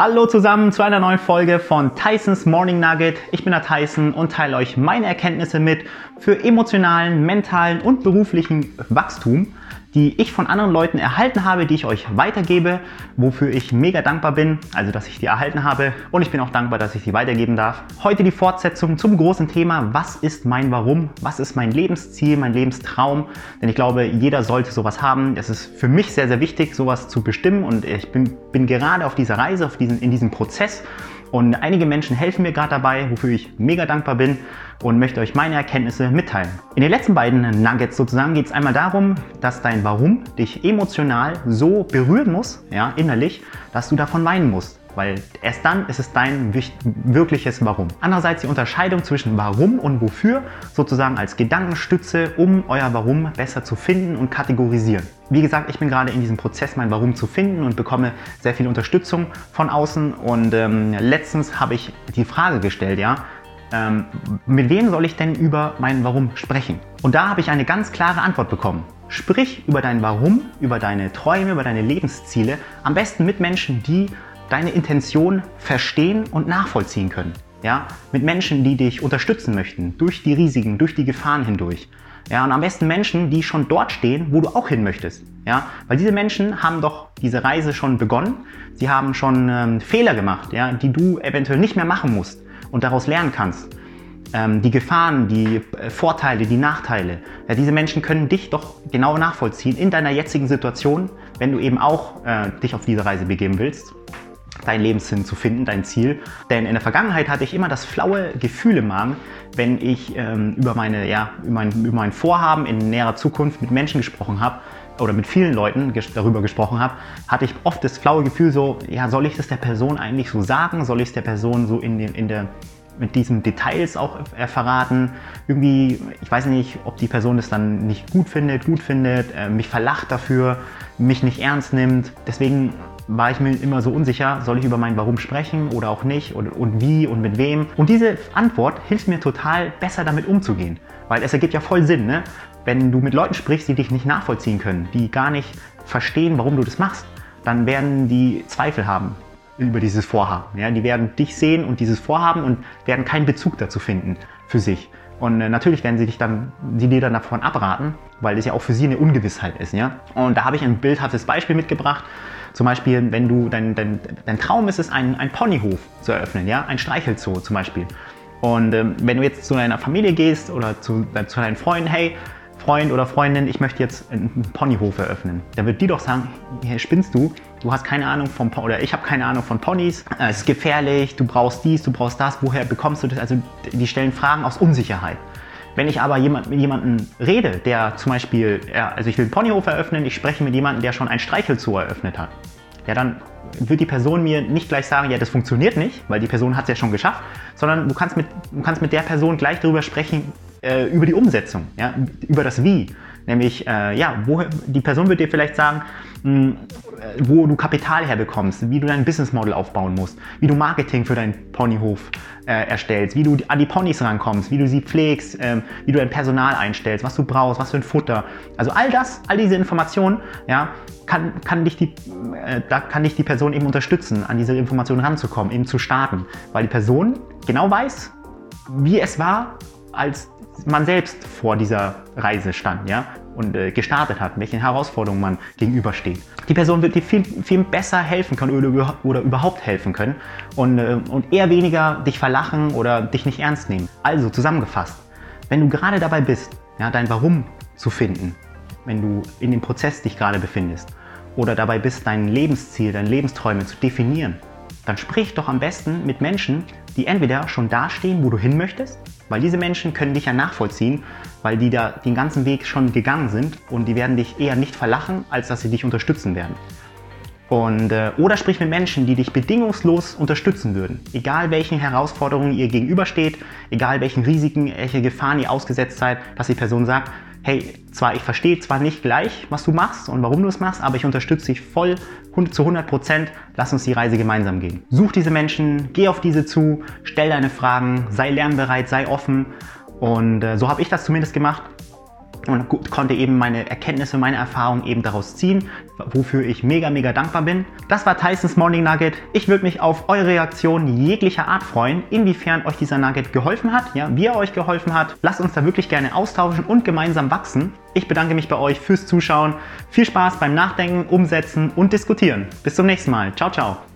Hallo zusammen zu einer neuen Folge von Tysons Morning Nugget. Ich bin der Tyson und teile euch meine Erkenntnisse mit für emotionalen, mentalen und beruflichen Wachstum die ich von anderen Leuten erhalten habe, die ich euch weitergebe, wofür ich mega dankbar bin, also dass ich die erhalten habe. Und ich bin auch dankbar, dass ich sie weitergeben darf. Heute die Fortsetzung zum großen Thema, was ist mein Warum, was ist mein Lebensziel, mein Lebenstraum, denn ich glaube, jeder sollte sowas haben. Es ist für mich sehr, sehr wichtig, sowas zu bestimmen. Und ich bin, bin gerade auf dieser Reise, auf diesen, in diesem Prozess und einige Menschen helfen mir gerade dabei, wofür ich mega dankbar bin und möchte euch meine Erkenntnisse mitteilen. In den letzten beiden Nuggets sozusagen geht es einmal darum, dass dein Warum dich emotional so berühren muss, ja, innerlich, dass du davon weinen musst weil erst dann ist es dein wirkliches Warum. Andererseits die Unterscheidung zwischen Warum und Wofür sozusagen als Gedankenstütze, um euer Warum besser zu finden und kategorisieren. Wie gesagt, ich bin gerade in diesem Prozess, mein Warum zu finden und bekomme sehr viel Unterstützung von außen. Und ähm, letztens habe ich die Frage gestellt, ja, ähm, mit wem soll ich denn über mein Warum sprechen? Und da habe ich eine ganz klare Antwort bekommen. Sprich über dein Warum, über deine Träume, über deine Lebensziele, am besten mit Menschen, die deine Intention verstehen und nachvollziehen können. Ja, mit Menschen, die dich unterstützen möchten, durch die Risiken, durch die Gefahren hindurch. Ja, und am besten Menschen, die schon dort stehen, wo du auch hin möchtest. Ja, weil diese Menschen haben doch diese Reise schon begonnen. Sie haben schon ähm, Fehler gemacht, ja, die du eventuell nicht mehr machen musst und daraus lernen kannst. Ähm, die Gefahren, die äh, Vorteile, die Nachteile. Ja, diese Menschen können dich doch genau nachvollziehen in deiner jetzigen Situation, wenn du eben auch äh, dich auf diese Reise begeben willst deinen Lebenssinn zu finden, dein Ziel. Denn in der Vergangenheit hatte ich immer das flaue Gefühl im Magen, wenn ich ähm, über, meine, ja, über, mein, über mein Vorhaben in näherer Zukunft mit Menschen gesprochen habe oder mit vielen Leuten ges darüber gesprochen habe, hatte ich oft das flaue Gefühl so, ja, soll ich das der Person eigentlich so sagen? Soll ich es der Person so in, den, in der mit diesen Details auch äh, verraten. Irgendwie, ich weiß nicht, ob die Person es dann nicht gut findet, gut findet, äh, mich verlacht dafür, mich nicht ernst nimmt. Deswegen war ich mir immer so unsicher, soll ich über mein Warum sprechen oder auch nicht und, und wie und mit wem. Und diese Antwort hilft mir total besser damit umzugehen, weil es ergibt ja voll Sinn, ne? wenn du mit Leuten sprichst, die dich nicht nachvollziehen können, die gar nicht verstehen, warum du das machst, dann werden die Zweifel haben über dieses Vorhaben. Ja? Die werden dich sehen und dieses Vorhaben und werden keinen Bezug dazu finden für sich. Und äh, natürlich werden sie dich dann, sie dir dann davon abraten, weil das ja auch für sie eine Ungewissheit ist. Ja? Und da habe ich ein bildhaftes Beispiel mitgebracht. Zum Beispiel, wenn du, dein, dein, dein Traum ist es, einen, einen Ponyhof zu eröffnen, ja, ein Streichelzoo zum Beispiel. Und ähm, wenn du jetzt zu deiner Familie gehst oder zu, äh, zu deinen Freunden, hey, Freund oder Freundin, ich möchte jetzt einen Ponyhof eröffnen, dann wird die doch sagen, hey, spinnst du? Du hast keine Ahnung von oder ich habe keine Ahnung von Ponys. Äh, es ist gefährlich, du brauchst dies, du brauchst das. Woher bekommst du das? Also die stellen Fragen aus Unsicherheit. Wenn ich aber jemand, mit jemandem rede, der zum Beispiel, ja, also ich will einen Ponyhof eröffnen, ich spreche mit jemandem, der schon ein Streichelzoo eröffnet hat, ja, dann wird die Person mir nicht gleich sagen, ja, das funktioniert nicht, weil die Person hat es ja schon geschafft, sondern du kannst mit, du kannst mit der Person gleich darüber sprechen, äh, über die Umsetzung, ja, über das Wie. Nämlich, äh, ja, wo, die Person wird dir vielleicht sagen, mh, hm, wo du Kapital herbekommst, wie du dein Business Model aufbauen musst, wie du Marketing für deinen Ponyhof äh, erstellst, wie du an die Ponys rankommst, wie du sie pflegst, ähm, wie du dein Personal einstellst, was du brauchst, was für ein Futter. Also all das, all diese Informationen, ja, kann, kann, dich die, äh, da kann dich die Person eben unterstützen, an diese Informationen ranzukommen, eben zu starten, weil die Person genau weiß, wie es war, als man selbst vor dieser Reise stand, ja, und äh, gestartet hat, welchen Herausforderungen man gegenübersteht. Die Person wird dir viel, viel besser helfen können oder, oder überhaupt helfen können und, äh, und eher weniger dich verlachen oder dich nicht ernst nehmen. Also zusammengefasst, wenn du gerade dabei bist, ja, dein Warum zu finden, wenn du in dem Prozess dich gerade befindest oder dabei bist, dein Lebensziel, deine Lebensträume zu definieren, dann sprich doch am besten mit Menschen, die entweder schon dastehen, wo du hin möchtest, weil diese Menschen können dich ja nachvollziehen, weil die da den ganzen Weg schon gegangen sind und die werden dich eher nicht verlachen, als dass sie dich unterstützen werden. Und, äh, oder sprich mit Menschen, die dich bedingungslos unterstützen würden. Egal welchen Herausforderungen ihr gegenübersteht, egal welchen Risiken, welche Gefahren ihr ausgesetzt seid, dass die Person sagt, hey, zwar ich verstehe zwar nicht gleich, was du machst und warum du es machst, aber ich unterstütze dich voll zu 100 Prozent. Lass uns die Reise gemeinsam gehen. Such diese Menschen, geh auf diese zu, stell deine Fragen, sei lernbereit, sei offen. Und äh, so habe ich das zumindest gemacht. Und konnte eben meine Erkenntnisse, meine Erfahrungen eben daraus ziehen, wofür ich mega, mega dankbar bin. Das war Tysons Morning Nugget. Ich würde mich auf eure Reaktion jeglicher Art freuen, inwiefern euch dieser Nugget geholfen hat, ja, wie er euch geholfen hat. Lasst uns da wirklich gerne austauschen und gemeinsam wachsen. Ich bedanke mich bei euch fürs Zuschauen. Viel Spaß beim Nachdenken, Umsetzen und Diskutieren. Bis zum nächsten Mal. Ciao, ciao.